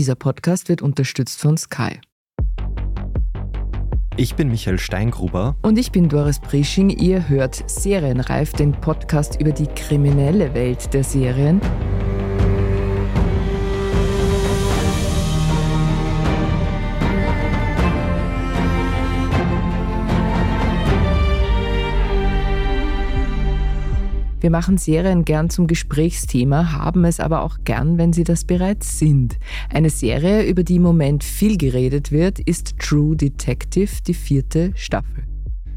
Dieser Podcast wird unterstützt von Sky. Ich bin Michael Steingruber. Und ich bin Doris Prisching. Ihr hört Serienreif, den Podcast über die kriminelle Welt der Serien. Wir machen Serien gern zum Gesprächsthema, haben es aber auch gern, wenn sie das bereits sind. Eine Serie, über die im Moment viel geredet wird, ist True Detective, die vierte Staffel.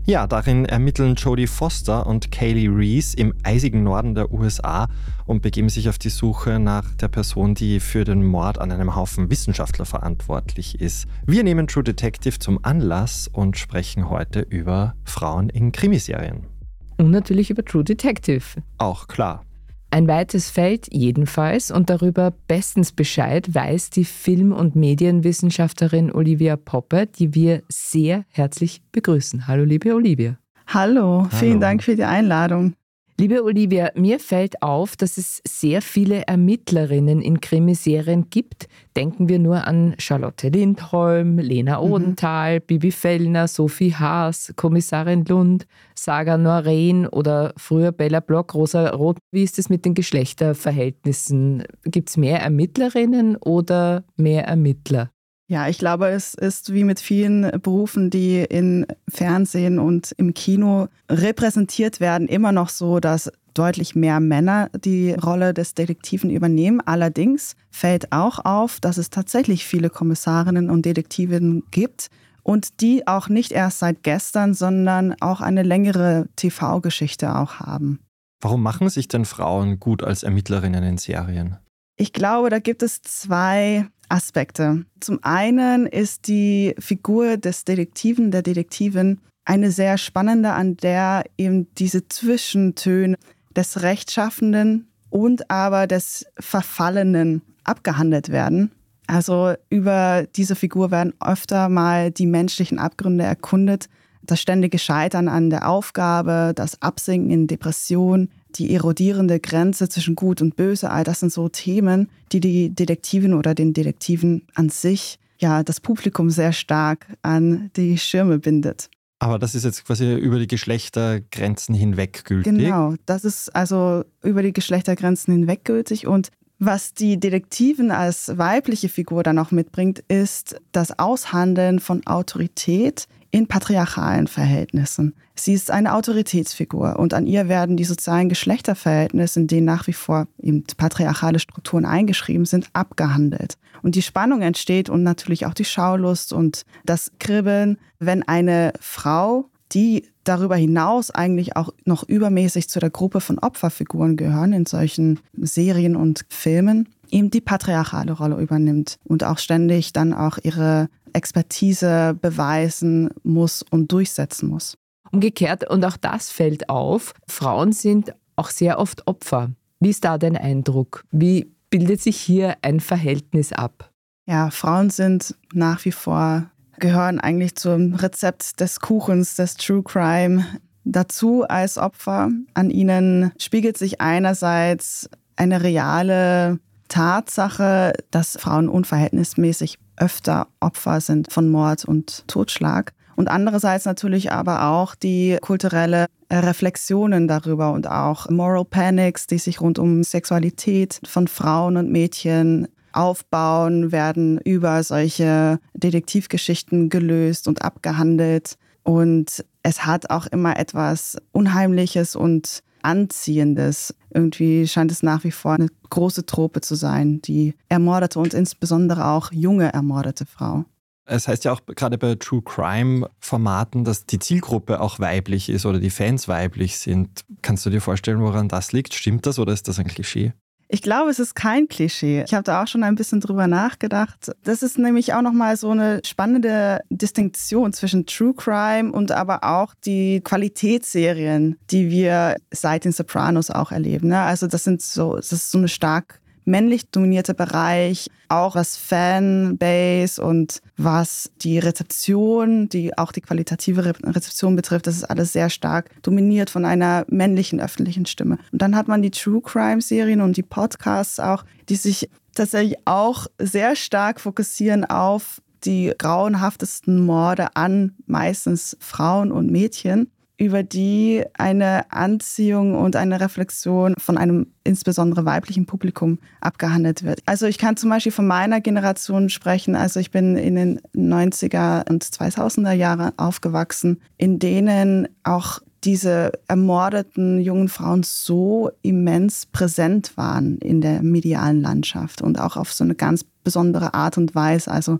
Ja, darin ermitteln Jodie Foster und Kaylee Reese im eisigen Norden der USA und begeben sich auf die Suche nach der Person, die für den Mord an einem Haufen Wissenschaftler verantwortlich ist. Wir nehmen True Detective zum Anlass und sprechen heute über Frauen in Krimiserien. Und natürlich über True Detective. Auch klar. Ein weites Feld jedenfalls und darüber bestens Bescheid weiß die Film- und Medienwissenschaftlerin Olivia Popper, die wir sehr herzlich begrüßen. Hallo liebe Olivia. Hallo, vielen Hallo. Dank für die Einladung. Liebe Olivia, mir fällt auf, dass es sehr viele Ermittlerinnen in Krimiserien gibt. Denken wir nur an Charlotte Lindholm, Lena mhm. Odenthal, mhm. Bibi Fellner, Sophie Haas, Kommissarin Lund, Saga Noreen oder früher Bella Block, Rosa Roth. Wie ist es mit den Geschlechterverhältnissen? Gibt es mehr Ermittlerinnen oder mehr Ermittler? Ja, ich glaube, es ist wie mit vielen Berufen, die in Fernsehen und im Kino repräsentiert werden, immer noch so, dass deutlich mehr Männer die Rolle des Detektiven übernehmen. Allerdings fällt auch auf, dass es tatsächlich viele Kommissarinnen und Detektivinnen gibt und die auch nicht erst seit gestern, sondern auch eine längere TV-Geschichte auch haben. Warum machen sich denn Frauen gut als Ermittlerinnen in Serien? Ich glaube, da gibt es zwei Aspekte. Zum einen ist die Figur des Detektiven, der Detektivin, eine sehr spannende, an der eben diese Zwischentöne des Rechtschaffenden und aber des Verfallenen abgehandelt werden. Also über diese Figur werden öfter mal die menschlichen Abgründe erkundet, das ständige Scheitern an der Aufgabe, das Absinken in Depression, die erodierende Grenze zwischen Gut und Böse, all das sind so Themen, die die Detektivin oder den Detektiven an sich, ja, das Publikum sehr stark an die Schirme bindet. Aber das ist jetzt quasi über die Geschlechtergrenzen hinweg gültig. Genau, das ist also über die Geschlechtergrenzen hinweg gültig und was die Detektivin als weibliche Figur dann auch mitbringt, ist das Aushandeln von Autorität in patriarchalen Verhältnissen. Sie ist eine Autoritätsfigur und an ihr werden die sozialen Geschlechterverhältnisse, in denen nach wie vor eben patriarchale Strukturen eingeschrieben sind, abgehandelt. Und die Spannung entsteht und natürlich auch die Schaulust und das Kribbeln, wenn eine Frau, die darüber hinaus eigentlich auch noch übermäßig zu der Gruppe von Opferfiguren gehören in solchen Serien und Filmen, eben die patriarchale Rolle übernimmt und auch ständig dann auch ihre Expertise beweisen muss und durchsetzen muss. Umgekehrt, und auch das fällt auf, Frauen sind auch sehr oft Opfer. Wie ist da dein Eindruck? Wie bildet sich hier ein Verhältnis ab? Ja, Frauen sind nach wie vor, gehören eigentlich zum Rezept des Kuchens, des True Crime dazu als Opfer. An ihnen spiegelt sich einerseits eine reale Tatsache, dass Frauen unverhältnismäßig öfter Opfer sind von Mord und Totschlag. Und andererseits natürlich aber auch die kulturelle Reflexionen darüber und auch Moral Panics, die sich rund um Sexualität von Frauen und Mädchen aufbauen, werden über solche Detektivgeschichten gelöst und abgehandelt. Und es hat auch immer etwas Unheimliches und Anziehendes. Irgendwie scheint es nach wie vor eine große Trope zu sein, die ermordete und insbesondere auch junge ermordete Frau. Es heißt ja auch gerade bei True Crime Formaten, dass die Zielgruppe auch weiblich ist oder die Fans weiblich sind. Kannst du dir vorstellen, woran das liegt? Stimmt das oder ist das ein Klischee? Ich glaube, es ist kein Klischee. Ich habe da auch schon ein bisschen drüber nachgedacht. Das ist nämlich auch nochmal so eine spannende Distinktion zwischen True Crime und aber auch die Qualitätsserien, die wir seit den Sopranos auch erleben. Ne? Also das sind so, das ist so eine stark männlich dominierte Bereich, auch was Fanbase und was die Rezeption, die auch die qualitative Rezeption betrifft, das ist alles sehr stark dominiert von einer männlichen öffentlichen Stimme. Und dann hat man die True Crime Serien und die Podcasts auch, die sich tatsächlich auch sehr stark fokussieren auf die grauenhaftesten Morde an meistens Frauen und Mädchen, über die eine Anziehung und eine Reflexion von einem insbesondere weiblichen Publikum abgehandelt wird. Also ich kann zum Beispiel von meiner Generation sprechen. Also ich bin in den 90er und 2000er Jahren aufgewachsen, in denen auch diese ermordeten jungen Frauen so immens präsent waren in der medialen Landschaft und auch auf so eine ganz besondere Art und Weise. Also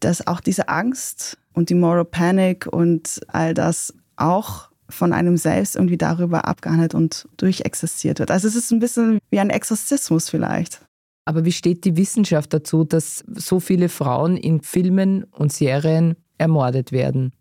dass auch diese Angst und die Moral Panic und all das auch von einem selbst irgendwie darüber abgehandelt und durchexistiert wird. Also es ist ein bisschen wie ein Exorzismus vielleicht. Aber wie steht die Wissenschaft dazu, dass so viele Frauen in Filmen und Serien ermordet werden?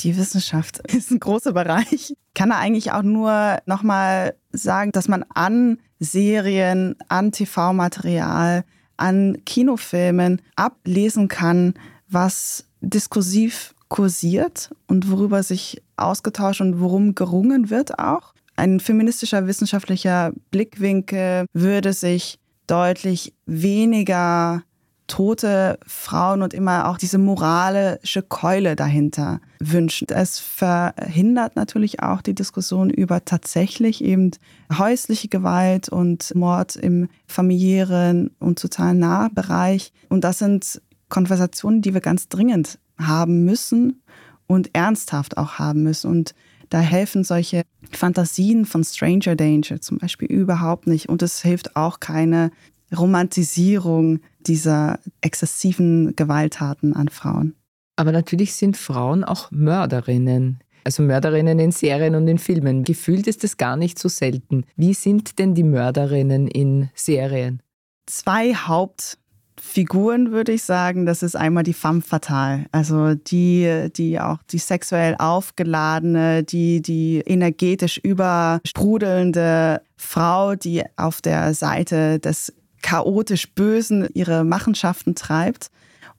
Die Wissenschaft ist ein großer Bereich. Ich kann da eigentlich auch nur nochmal sagen, dass man an Serien, an TV-Material, an Kinofilmen ablesen kann, was diskursiv kursiert und worüber sich ausgetauscht und worum gerungen wird auch. Ein feministischer wissenschaftlicher Blickwinkel würde sich deutlich weniger tote Frauen und immer auch diese moralische Keule dahinter wünschen. Es verhindert natürlich auch die Diskussion über tatsächlich eben häusliche Gewalt und Mord im familiären und sozialen Nahbereich. Und das sind Konversationen, die wir ganz dringend haben müssen und ernsthaft auch haben müssen. Und da helfen solche Fantasien von Stranger Danger zum Beispiel überhaupt nicht. Und es hilft auch keine Romantisierung dieser exzessiven Gewalttaten an Frauen. Aber natürlich sind Frauen auch Mörderinnen. Also Mörderinnen in Serien und in Filmen. Gefühlt ist es gar nicht so selten. Wie sind denn die Mörderinnen in Serien? Zwei Haupt Figuren würde ich sagen, das ist einmal die femme fatale, also die, die auch die sexuell aufgeladene, die, die energetisch übersprudelnde Frau, die auf der Seite des chaotisch Bösen ihre Machenschaften treibt.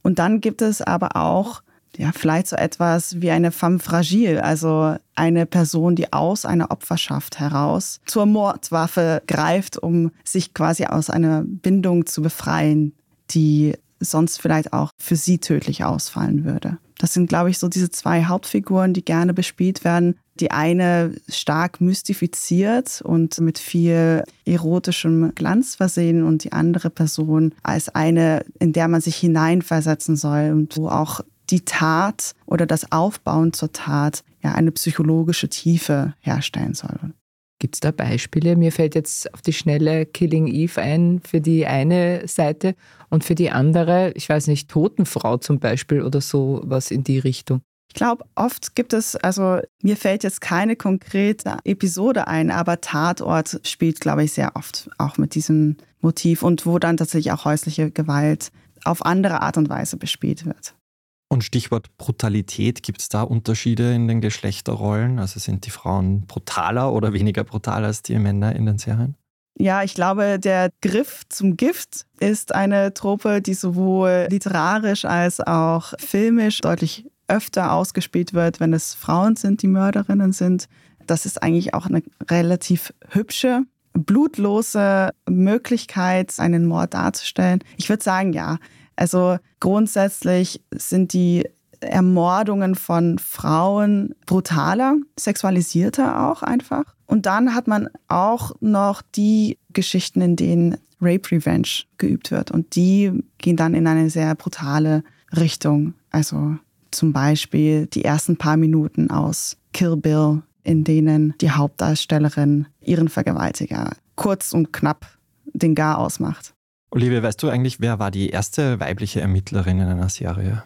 Und dann gibt es aber auch ja, vielleicht so etwas wie eine femme fragile, also eine Person, die aus einer Opferschaft heraus zur Mordwaffe greift, um sich quasi aus einer Bindung zu befreien, die sonst vielleicht auch für sie tödlich ausfallen würde. Das sind, glaube ich, so diese zwei Hauptfiguren, die gerne bespielt werden. Die eine stark mystifiziert und mit viel erotischem Glanz versehen und die andere Person als eine, in der man sich hineinversetzen soll und wo auch die Tat oder das Aufbauen zur Tat ja eine psychologische Tiefe herstellen soll. Gibt es da Beispiele? Mir fällt jetzt auf die schnelle Killing Eve ein für die eine Seite und für die andere, ich weiß nicht, Totenfrau zum Beispiel oder so was in die Richtung. Ich glaube, oft gibt es, also mir fällt jetzt keine konkrete Episode ein, aber Tatort spielt, glaube ich, sehr oft auch mit diesem Motiv und wo dann tatsächlich auch häusliche Gewalt auf andere Art und Weise bespielt wird. Und Stichwort Brutalität, gibt es da Unterschiede in den Geschlechterrollen? Also sind die Frauen brutaler oder weniger brutal als die Männer in den Serien? Ja, ich glaube, der Griff zum Gift ist eine Trope, die sowohl literarisch als auch filmisch deutlich öfter ausgespielt wird, wenn es Frauen sind, die Mörderinnen sind. Das ist eigentlich auch eine relativ hübsche, blutlose Möglichkeit, einen Mord darzustellen. Ich würde sagen, ja, also grundsätzlich sind die Ermordungen von Frauen brutaler, sexualisierter auch einfach. Und dann hat man auch noch die Geschichten, in denen Rape Revenge geübt wird. Und die gehen dann in eine sehr brutale Richtung. Also zum Beispiel die ersten paar Minuten aus Kill Bill, in denen die Hauptdarstellerin ihren Vergewaltiger kurz und knapp den Gar ausmacht. Olivia, weißt du eigentlich, wer war die erste weibliche Ermittlerin in einer Serie?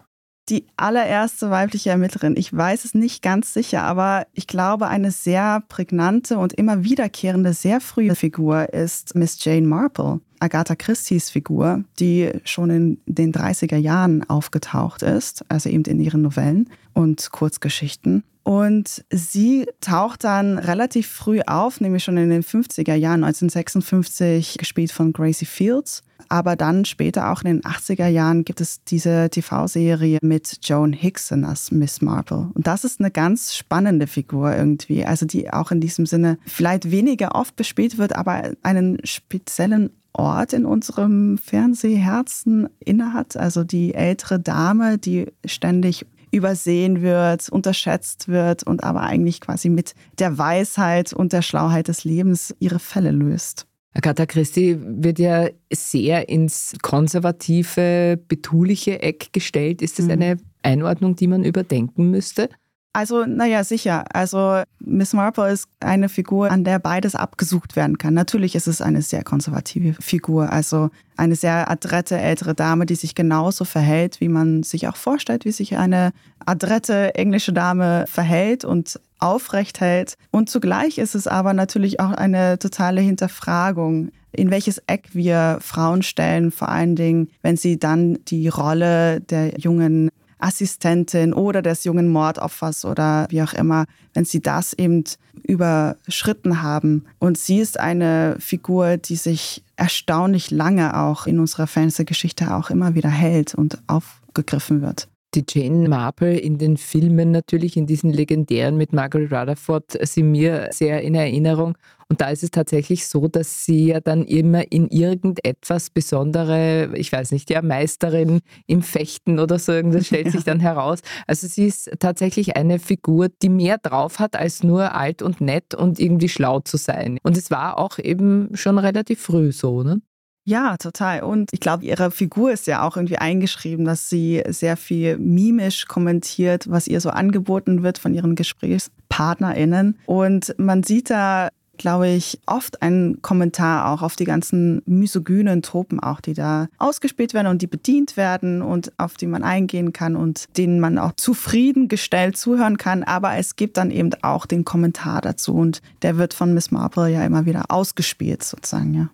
Die allererste weibliche Ermittlerin. Ich weiß es nicht ganz sicher, aber ich glaube, eine sehr prägnante und immer wiederkehrende, sehr frühe Figur ist Miss Jane Marple, Agatha Christie's Figur, die schon in den 30er Jahren aufgetaucht ist, also eben in ihren Novellen und Kurzgeschichten. Und sie taucht dann relativ früh auf, nämlich schon in den 50er Jahren, 1956, gespielt von Gracie Fields. Aber dann später auch in den 80er Jahren gibt es diese TV-Serie mit Joan Hickson als Miss Marple. Und das ist eine ganz spannende Figur irgendwie. Also die auch in diesem Sinne vielleicht weniger oft bespielt wird, aber einen speziellen Ort in unserem Fernsehherzen innehat. Also die ältere Dame, die ständig übersehen wird, unterschätzt wird und aber eigentlich quasi mit der Weisheit und der Schlauheit des Lebens ihre Fälle löst. Agatha Christie wird ja sehr ins konservative, betuliche Eck gestellt. Ist das mhm. eine Einordnung, die man überdenken müsste? Also, naja, sicher. Also, Miss Marple ist eine Figur, an der beides abgesucht werden kann. Natürlich ist es eine sehr konservative Figur. Also, eine sehr adrette ältere Dame, die sich genauso verhält, wie man sich auch vorstellt, wie sich eine adrette englische Dame verhält und aufrecht hält. Und zugleich ist es aber natürlich auch eine totale Hinterfragung in welches Eck wir Frauen stellen, vor allen Dingen, wenn sie dann die Rolle der jungen Assistentin oder des jungen Mordopfers oder wie auch immer, wenn sie das eben überschritten haben. Und sie ist eine Figur, die sich erstaunlich lange auch in unserer Fernsehgeschichte auch immer wieder hält und aufgegriffen wird die Jane Marple in den Filmen natürlich, in diesen legendären mit Margaret Rutherford, sind mir sehr in Erinnerung. Und da ist es tatsächlich so, dass sie ja dann immer in irgendetwas besondere, ich weiß nicht, ja, Meisterin im Fechten oder so, irgendwas stellt ja. sich dann heraus. Also sie ist tatsächlich eine Figur, die mehr drauf hat, als nur alt und nett und irgendwie schlau zu sein. Und es war auch eben schon relativ früh so, ne? Ja, total. Und ich glaube, ihre Figur ist ja auch irgendwie eingeschrieben, dass sie sehr viel mimisch kommentiert, was ihr so angeboten wird von ihren GesprächspartnerInnen. Und man sieht da glaube ich, oft einen Kommentar auch auf die ganzen misogynen Tropen auch, die da ausgespielt werden und die bedient werden und auf die man eingehen kann und denen man auch zufriedengestellt zuhören kann. Aber es gibt dann eben auch den Kommentar dazu und der wird von Miss Marple ja immer wieder ausgespielt sozusagen, ja.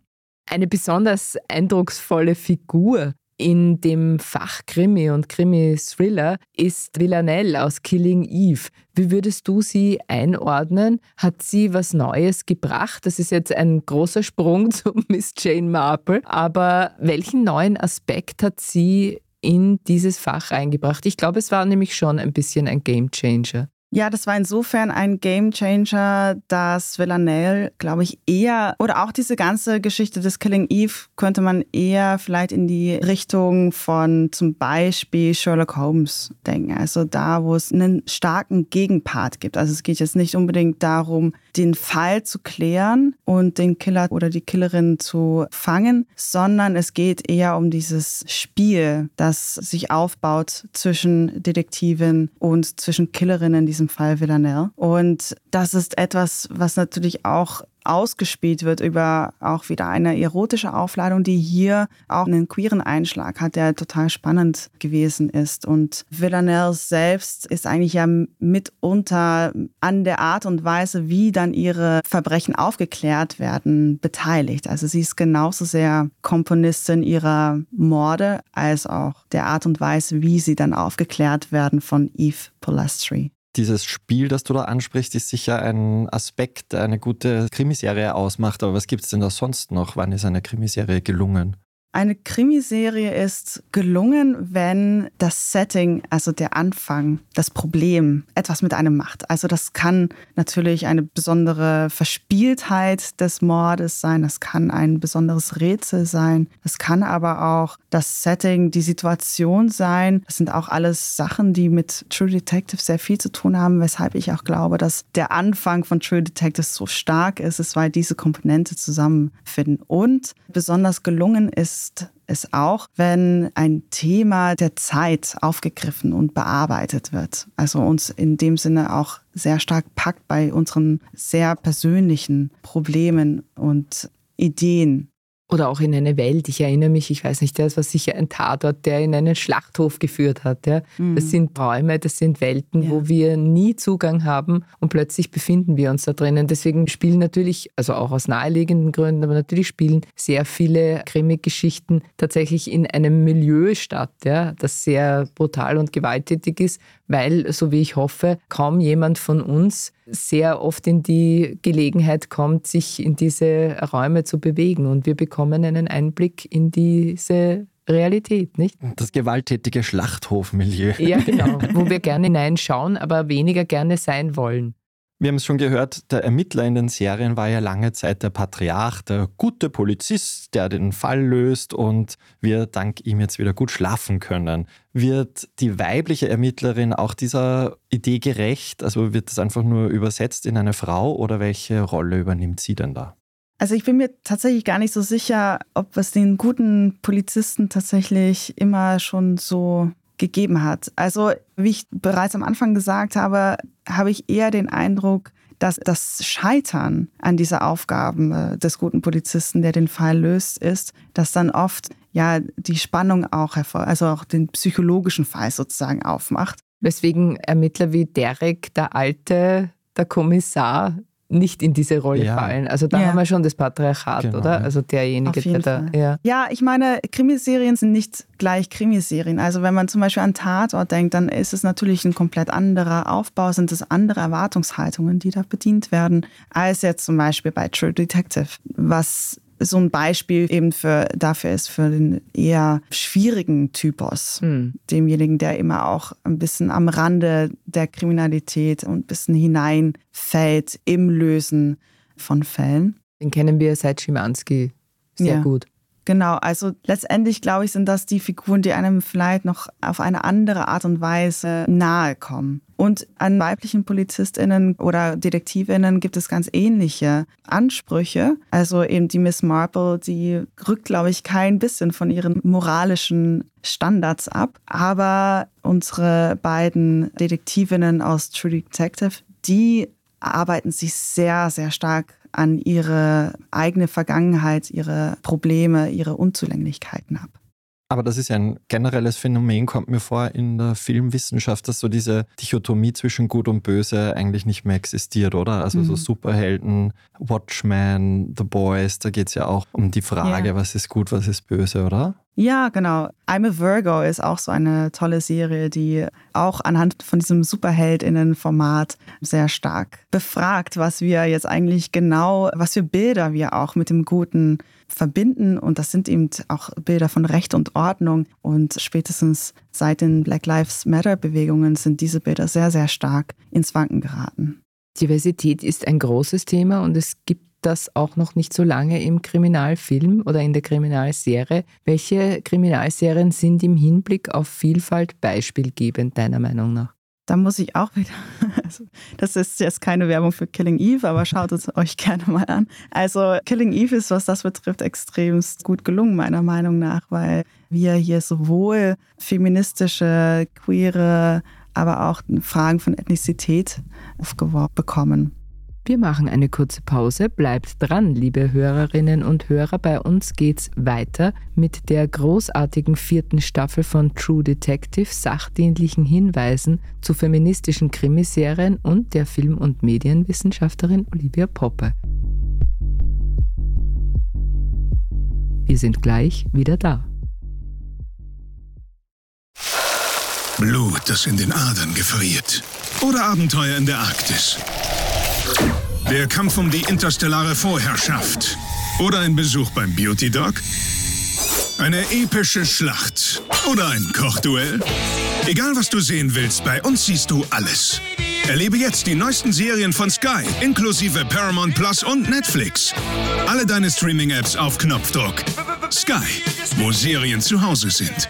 Eine besonders eindrucksvolle Figur in dem Fach Krimi und Krimi-Thriller ist Villanelle aus Killing Eve. Wie würdest du sie einordnen? Hat sie was Neues gebracht? Das ist jetzt ein großer Sprung zu Miss Jane Marple. Aber welchen neuen Aspekt hat sie in dieses Fach eingebracht? Ich glaube, es war nämlich schon ein bisschen ein Game Changer. Ja, das war insofern ein Game Changer, dass Villanelle, glaube ich, eher, oder auch diese ganze Geschichte des Killing Eve könnte man eher vielleicht in die Richtung von zum Beispiel Sherlock Holmes denken. Also da, wo es einen starken Gegenpart gibt. Also es geht jetzt nicht unbedingt darum, den Fall zu klären und den Killer oder die Killerin zu fangen, sondern es geht eher um dieses Spiel, das sich aufbaut zwischen Detektivin und zwischen Killerinnen, die diesem Fall Villanelle. Und das ist etwas, was natürlich auch ausgespielt wird über auch wieder eine erotische Aufladung, die hier auch einen queeren Einschlag hat, der total spannend gewesen ist. Und Villanelle selbst ist eigentlich ja mitunter an der Art und Weise, wie dann ihre Verbrechen aufgeklärt werden, beteiligt. Also sie ist genauso sehr Komponistin ihrer Morde als auch der Art und Weise, wie sie dann aufgeklärt werden von Eve Polastri dieses Spiel, das du da ansprichst, ist sicher ein Aspekt, eine gute Krimiserie ausmacht. Aber was gibt es denn da sonst noch? Wann ist eine Krimiserie gelungen? Eine Krimiserie ist gelungen, wenn das Setting, also der Anfang, das Problem etwas mit einem macht. Also das kann natürlich eine besondere Verspieltheit des Mordes sein, das kann ein besonderes Rätsel sein, das kann aber auch das Setting, die Situation sein. Das sind auch alles Sachen, die mit True Detective sehr viel zu tun haben, weshalb ich auch glaube, dass der Anfang von True Detective so stark ist, ist, weil diese Komponente zusammenfinden. Und besonders gelungen ist ist es auch, wenn ein Thema der Zeit aufgegriffen und bearbeitet wird. Also uns in dem Sinne auch sehr stark packt bei unseren sehr persönlichen Problemen und Ideen. Oder auch in eine Welt. Ich erinnere mich, ich weiß nicht, das war sicher ein Tatort, der in einen Schlachthof geführt hat. Ja. Mhm. Das sind Räume, das sind Welten, ja. wo wir nie Zugang haben und plötzlich befinden wir uns da drinnen. Deswegen spielen natürlich, also auch aus naheliegenden Gründen, aber natürlich spielen sehr viele Krimi-Geschichten tatsächlich in einem Milieu statt, ja, das sehr brutal und gewalttätig ist, weil, so wie ich hoffe, kaum jemand von uns sehr oft in die Gelegenheit kommt, sich in diese Räume zu bewegen. Und wir bekommen einen Einblick in diese Realität, nicht? Das gewalttätige Schlachthofmilieu. Ja, genau, wo wir gerne hineinschauen, aber weniger gerne sein wollen. Wir haben es schon gehört, der Ermittler in den Serien war ja lange Zeit der Patriarch, der gute Polizist, der den Fall löst und wir dank ihm jetzt wieder gut schlafen können. Wird die weibliche Ermittlerin auch dieser Idee gerecht? Also wird das einfach nur übersetzt in eine Frau oder welche Rolle übernimmt sie denn da? Also ich bin mir tatsächlich gar nicht so sicher, ob es den guten Polizisten tatsächlich immer schon so gegeben hat. Also wie ich bereits am Anfang gesagt habe, habe ich eher den Eindruck, dass das Scheitern an dieser Aufgaben äh, des guten Polizisten, der den Fall löst, ist, dass dann oft ja die Spannung auch hervor, also auch den psychologischen Fall sozusagen aufmacht. Weswegen Ermittler wie Derek, der alte, der Kommissar, nicht in diese Rolle ja. fallen. Also da ja. haben wir schon das Patriarchat, genau, oder? Also derjenige, der da. Ja. ja, ich meine, Krimiserien sind nicht gleich Krimiserien. Also wenn man zum Beispiel an Tatort denkt, dann ist es natürlich ein komplett anderer Aufbau, sind es andere Erwartungshaltungen, die da bedient werden, als jetzt zum Beispiel bei True Detective, was so ein Beispiel eben für, dafür ist für den eher schwierigen Typus. Mhm. Demjenigen, der immer auch ein bisschen am Rande der Kriminalität und ein bisschen hineinfällt im Lösen von Fällen. Den kennen wir seit Schimanski sehr ja. gut. Genau, also letztendlich glaube ich, sind das die Figuren, die einem vielleicht noch auf eine andere Art und Weise nahe kommen. Und an weiblichen PolizistInnen oder DetektivInnen gibt es ganz ähnliche Ansprüche. Also eben die Miss Marple, die rückt, glaube ich, kein bisschen von ihren moralischen Standards ab. Aber unsere beiden Detektivinnen aus True Detective, die arbeiten sich sehr, sehr stark an ihre eigene Vergangenheit, ihre Probleme, ihre Unzulänglichkeiten ab. Aber das ist ja ein generelles Phänomen, kommt mir vor, in der Filmwissenschaft, dass so diese Dichotomie zwischen Gut und Böse eigentlich nicht mehr existiert, oder? Also mhm. so Superhelden, Watchmen, The Boys, da geht es ja auch um die Frage, ja. was ist gut, was ist böse, oder? Ja, genau. I'm a Virgo ist auch so eine tolle Serie, die auch anhand von diesem Superheldinnen-Format sehr stark befragt, was wir jetzt eigentlich genau, was für Bilder wir auch mit dem Guten verbinden. Und das sind eben auch Bilder von Recht und Ordnung. Und spätestens seit den Black Lives Matter-Bewegungen sind diese Bilder sehr, sehr stark ins Wanken geraten. Diversität ist ein großes Thema und es gibt das auch noch nicht so lange im Kriminalfilm oder in der Kriminalserie. Welche Kriminalserien sind im Hinblick auf Vielfalt beispielgebend, deiner Meinung nach? Da muss ich auch wieder, also das ist jetzt keine Werbung für Killing Eve, aber schaut es euch gerne mal an. Also Killing Eve ist, was das betrifft, extremst gut gelungen, meiner Meinung nach, weil wir hier sowohl feministische, queere, aber auch Fragen von Ethnizität aufgeworfen bekommen. Wir machen eine kurze Pause. Bleibt dran, liebe Hörerinnen und Hörer. Bei uns geht's weiter mit der großartigen vierten Staffel von True Detective, sachdienlichen Hinweisen zu feministischen Krimiserien und der Film- und Medienwissenschaftlerin Olivia Poppe. Wir sind gleich wieder da. Blut, das in den Adern gefriert. Oder Abenteuer in der Arktis. Der Kampf um die interstellare Vorherrschaft. Oder ein Besuch beim Beauty Dog. Eine epische Schlacht. Oder ein Kochduell. Egal was du sehen willst, bei uns siehst du alles. Erlebe jetzt die neuesten Serien von Sky, inklusive Paramount Plus und Netflix. Alle deine Streaming-Apps auf Knopfdruck. Sky, wo Serien zu Hause sind.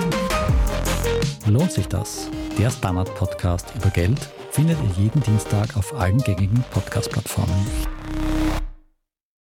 Lohnt sich das? Der Standard-Podcast über Geld findet ihr jeden Dienstag auf allen gängigen Podcast-Plattformen.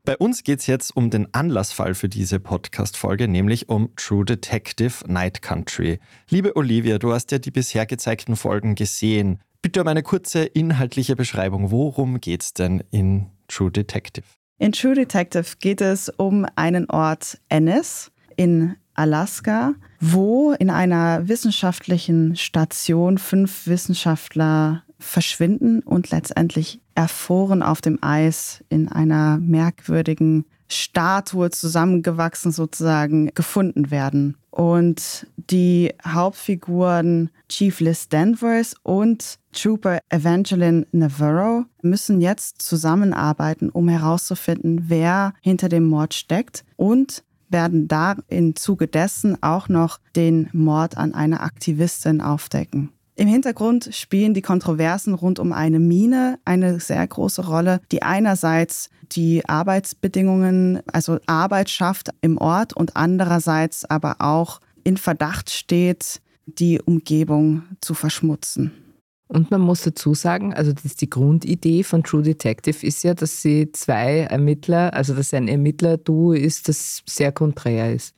Bei uns geht es jetzt um den Anlassfall für diese Podcast-Folge, nämlich um True Detective Night Country. Liebe Olivia, du hast ja die bisher gezeigten Folgen gesehen. Bitte um eine kurze inhaltliche Beschreibung. Worum geht es denn in True Detective? In True Detective geht es um einen Ort Ennis in Alaska, wo in einer wissenschaftlichen Station fünf Wissenschaftler verschwinden und letztendlich erfroren auf dem Eis in einer merkwürdigen Statue zusammengewachsen sozusagen gefunden werden. Und die Hauptfiguren Chief Liz Danvers und Trooper Evangeline Navarro müssen jetzt zusammenarbeiten, um herauszufinden, wer hinter dem Mord steckt und werden da im Zuge dessen auch noch den Mord an einer Aktivistin aufdecken. Im Hintergrund spielen die Kontroversen rund um eine Mine eine sehr große Rolle, die einerseits die Arbeitsbedingungen, also Arbeit schafft im Ort und andererseits aber auch in Verdacht steht, die Umgebung zu verschmutzen. Und man muss dazu sagen, also das die Grundidee von True Detective ist ja, dass sie zwei Ermittler, also dass ein Ermittler-Duo ist, das sehr konträr ist.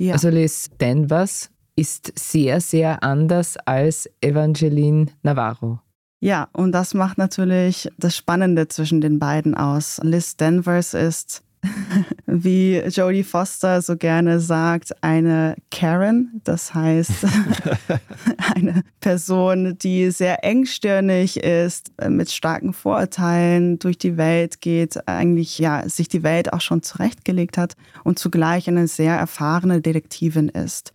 Ja. Also Liz Danvers ist sehr, sehr anders als Evangeline Navarro. Ja, und das macht natürlich das Spannende zwischen den beiden aus. Liz Danvers ist wie Jodie Foster so gerne sagt, eine Karen. Das heißt, eine Person, die sehr engstirnig ist, mit starken Vorurteilen durch die Welt geht, eigentlich ja sich die Welt auch schon zurechtgelegt hat und zugleich eine sehr erfahrene Detektivin ist,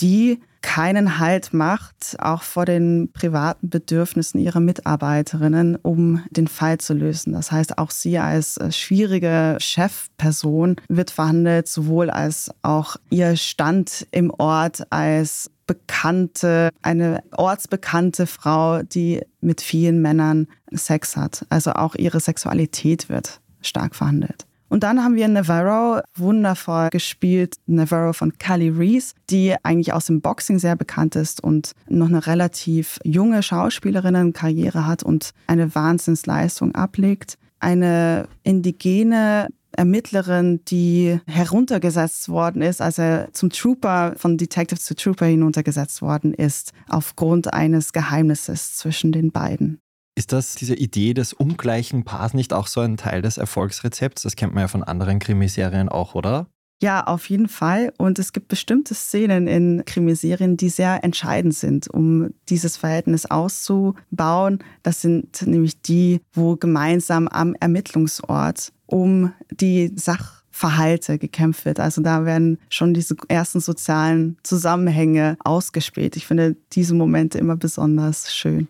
die keinen Halt macht, auch vor den privaten Bedürfnissen ihrer Mitarbeiterinnen, um den Fall zu lösen. Das heißt, auch sie als äh, schwierige Chefperson wird verhandelt, sowohl als auch ihr Stand im Ort als bekannte, eine ortsbekannte Frau, die mit vielen Männern Sex hat. Also auch ihre Sexualität wird stark verhandelt. Und dann haben wir Navarro, wundervoll gespielt, Navarro von Callie Reese, die eigentlich aus dem Boxing sehr bekannt ist und noch eine relativ junge Schauspielerinnenkarriere hat und eine Wahnsinnsleistung ablegt. Eine indigene Ermittlerin, die heruntergesetzt worden ist, also zum Trooper, von Detective zu Trooper hinuntergesetzt worden ist, aufgrund eines Geheimnisses zwischen den beiden. Ist das diese Idee des ungleichen Paars nicht auch so ein Teil des Erfolgsrezepts? Das kennt man ja von anderen Krimiserien auch, oder? Ja, auf jeden Fall. Und es gibt bestimmte Szenen in Krimiserien, die sehr entscheidend sind, um dieses Verhältnis auszubauen. Das sind nämlich die, wo gemeinsam am Ermittlungsort um die Sachverhalte gekämpft wird. Also da werden schon diese ersten sozialen Zusammenhänge ausgespielt. Ich finde diese Momente immer besonders schön.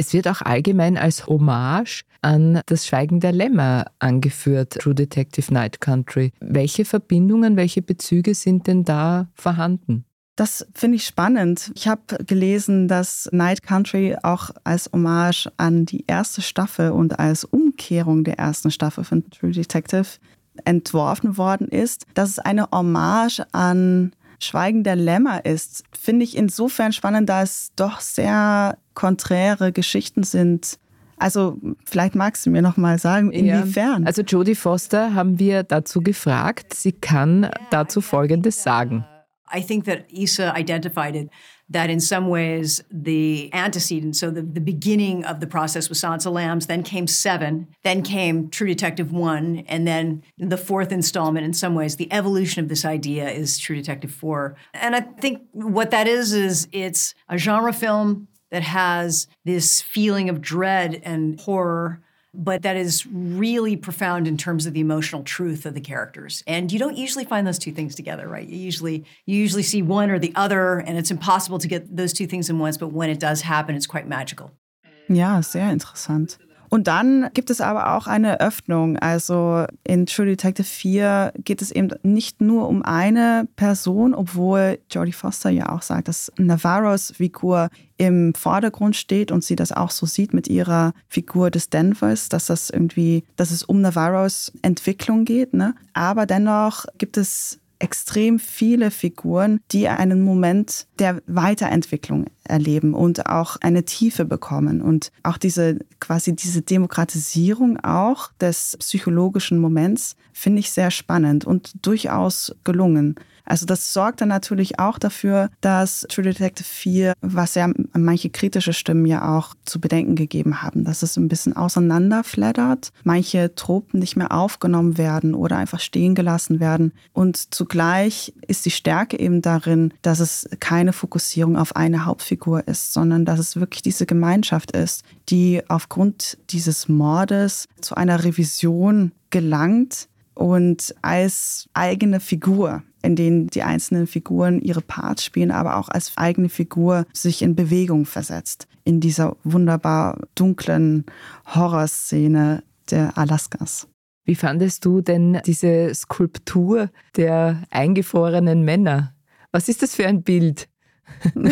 Es wird auch allgemein als Hommage an das Schweigen der Lämmer angeführt, True Detective Night Country. Welche Verbindungen, welche Bezüge sind denn da vorhanden? Das finde ich spannend. Ich habe gelesen, dass Night Country auch als Hommage an die erste Staffel und als Umkehrung der ersten Staffel von True Detective entworfen worden ist. Das ist eine Hommage an Schweigen der Lämmer ist, finde ich insofern spannend, da es doch sehr konträre Geschichten sind. Also vielleicht magst du mir noch mal sagen, inwiefern. Ja. Also Jodie Foster haben wir dazu gefragt. Sie kann dazu Folgendes sagen. I think that Issa identified it that in some ways the antecedent, so the, the beginning of the process was Silence of Lambs, then came Seven, then came True Detective One, and then the fourth installment, in some ways, the evolution of this idea is True Detective Four. And I think what that is, is it's a genre film that has this feeling of dread and horror but that is really profound in terms of the emotional truth of the characters. And you don't usually find those two things together, right? You usually you usually see one or the other and it's impossible to get those two things in once, but when it does happen, it's quite magical. Ja, sehr interessant. Und dann gibt es aber auch eine Öffnung. Also in True Detective 4 geht es eben nicht nur um eine Person, obwohl Jodie Foster ja auch sagt, dass Navarros Figur im Vordergrund steht und sie das auch so sieht mit ihrer Figur des Denvers, dass das irgendwie, dass es um Navarros Entwicklung geht. Ne? Aber dennoch gibt es extrem viele Figuren, die einen Moment der Weiterentwicklung erleben und auch eine Tiefe bekommen und auch diese quasi diese Demokratisierung auch des psychologischen Moments finde ich sehr spannend und durchaus gelungen. Also das sorgt dann natürlich auch dafür, dass True Detective 4, was ja manche kritische Stimmen ja auch zu bedenken gegeben haben, dass es ein bisschen auseinanderflattert, manche Tropen nicht mehr aufgenommen werden oder einfach stehen gelassen werden. Und zugleich ist die Stärke eben darin, dass es keine Fokussierung auf eine Hauptfigur ist, sondern dass es wirklich diese Gemeinschaft ist, die aufgrund dieses Mordes zu einer Revision gelangt und als eigene Figur, in denen die einzelnen Figuren ihre Parts spielen, aber auch als eigene Figur sich in Bewegung versetzt in dieser wunderbar dunklen Horrorszene der Alaskas. Wie fandest du denn diese Skulptur der eingefrorenen Männer? Was ist das für ein Bild?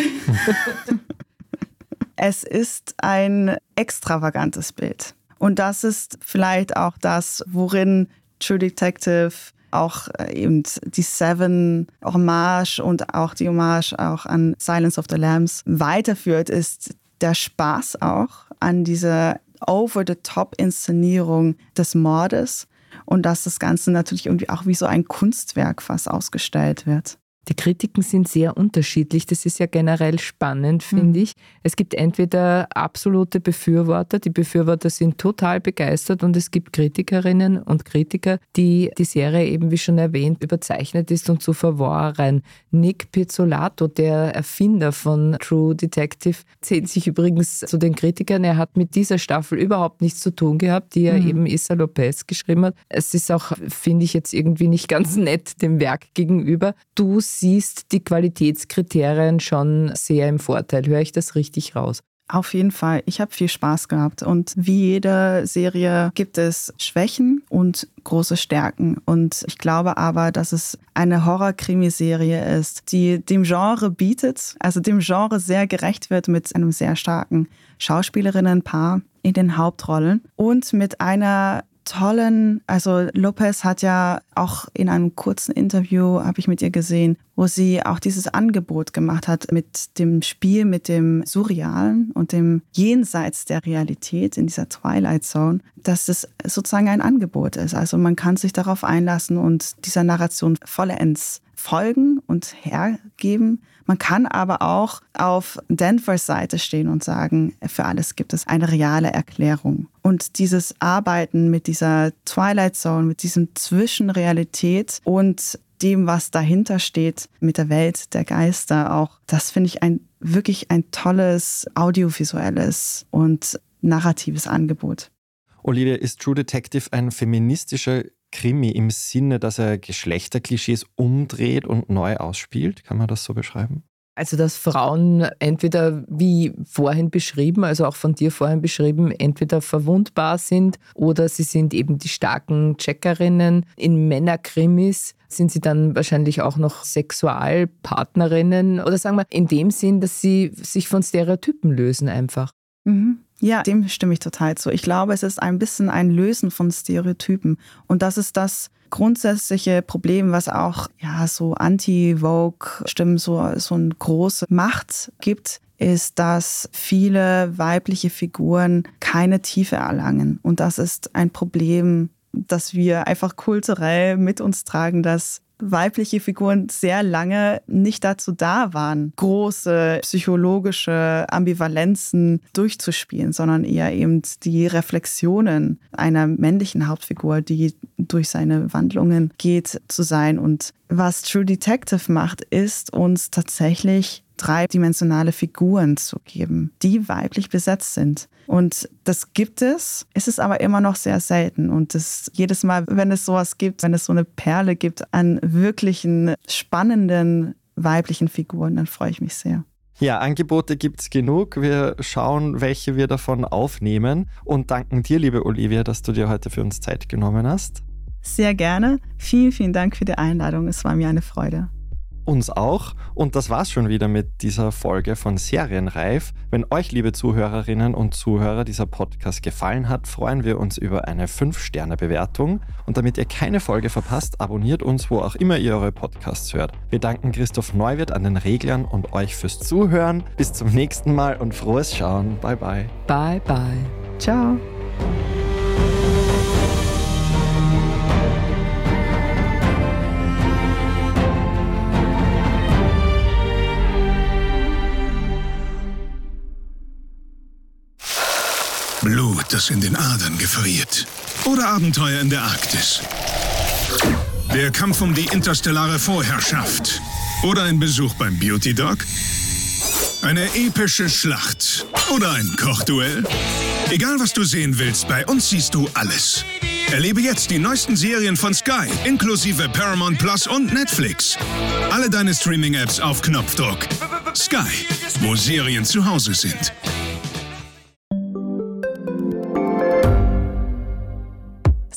es ist ein extravagantes Bild. Und das ist vielleicht auch das, worin True Detective auch äh, eben die Seven Hommage und auch die Hommage auch an Silence of the Lambs weiterführt, ist der Spaß auch an dieser Over-the-Top-Inszenierung des Mordes und dass das Ganze natürlich irgendwie auch wie so ein Kunstwerk fast ausgestellt wird. Die Kritiken sind sehr unterschiedlich. Das ist ja generell spannend, finde mhm. ich. Es gibt entweder absolute Befürworter, die Befürworter sind total begeistert und es gibt Kritikerinnen und Kritiker, die die Serie eben, wie schon erwähnt, überzeichnet ist und zu verworren. Nick Pizzolato, der Erfinder von True Detective, zählt sich übrigens zu den Kritikern. Er hat mit dieser Staffel überhaupt nichts zu tun gehabt, die er mhm. eben Issa Lopez geschrieben hat. Es ist auch, finde ich, jetzt irgendwie nicht ganz nett dem Werk gegenüber. Du siehst die Qualitätskriterien schon sehr im Vorteil. Höre ich das richtig raus? Auf jeden Fall. Ich habe viel Spaß gehabt. Und wie jede Serie gibt es Schwächen und große Stärken. Und ich glaube aber, dass es eine Horror-Krimiserie ist, die dem Genre bietet, also dem Genre sehr gerecht wird mit einem sehr starken Schauspielerinnenpaar in den Hauptrollen und mit einer tollen, also Lopez hat ja auch in einem kurzen Interview, habe ich mit ihr gesehen, wo sie auch dieses Angebot gemacht hat mit dem Spiel, mit dem Surrealen und dem Jenseits der Realität in dieser Twilight Zone, dass es sozusagen ein Angebot ist. Also man kann sich darauf einlassen und dieser Narration vollends folgen und hergeben. Man kann aber auch auf Denvers Seite stehen und sagen, für alles gibt es eine reale Erklärung. Und dieses Arbeiten mit dieser Twilight Zone, mit diesem Zwischenrealität und dem, was dahinter steht, mit der Welt der Geister auch, das finde ich ein wirklich ein tolles audiovisuelles und narratives Angebot. Olivia, ist True Detective ein feministischer Krimi im Sinne, dass er Geschlechterklischees umdreht und neu ausspielt? Kann man das so beschreiben? Also, dass Frauen entweder, wie vorhin beschrieben, also auch von dir vorhin beschrieben, entweder verwundbar sind oder sie sind eben die starken Checkerinnen. In Männerkrimis sind sie dann wahrscheinlich auch noch Sexualpartnerinnen oder sagen wir in dem Sinn, dass sie sich von Stereotypen lösen einfach. Mhm. Ja, dem stimme ich total zu. Ich glaube, es ist ein bisschen ein Lösen von Stereotypen. Und das ist das grundsätzliche Problem, was auch ja so Anti-Vogue-Stimmen so, so eine große Macht gibt, ist, dass viele weibliche Figuren keine Tiefe erlangen. Und das ist ein Problem, das wir einfach kulturell mit uns tragen, dass weibliche Figuren sehr lange nicht dazu da waren, große psychologische Ambivalenzen durchzuspielen, sondern eher eben die Reflexionen einer männlichen Hauptfigur, die durch seine Wandlungen geht, zu sein. Und was True Detective macht, ist uns tatsächlich dreidimensionale Figuren zu geben, die weiblich besetzt sind. Und das gibt es, es ist aber immer noch sehr selten. Und das, jedes Mal, wenn es sowas gibt, wenn es so eine Perle gibt an wirklichen spannenden weiblichen Figuren, dann freue ich mich sehr. Ja, Angebote gibt es genug. Wir schauen, welche wir davon aufnehmen und danken dir, liebe Olivia, dass du dir heute für uns Zeit genommen hast. Sehr gerne. Vielen, vielen Dank für die Einladung. Es war mir eine Freude uns auch. Und das war's schon wieder mit dieser Folge von Serienreif. Wenn euch, liebe Zuhörerinnen und Zuhörer, dieser Podcast gefallen hat, freuen wir uns über eine 5-Sterne-Bewertung. Und damit ihr keine Folge verpasst, abonniert uns, wo auch immer ihr eure Podcasts hört. Wir danken Christoph Neuwirth an den Reglern und euch fürs Zuhören. Bis zum nächsten Mal und frohes Schauen. Bye, bye. Bye, bye. Ciao. Das in den Adern gefriert. Oder Abenteuer in der Arktis. Der Kampf um die interstellare Vorherrschaft. Oder ein Besuch beim Beauty Dog. Eine epische Schlacht. Oder ein Kochduell. Egal was du sehen willst, bei uns siehst du alles. Erlebe jetzt die neuesten Serien von Sky, inklusive Paramount Plus und Netflix. Alle deine Streaming-Apps auf Knopfdruck. Sky, wo Serien zu Hause sind.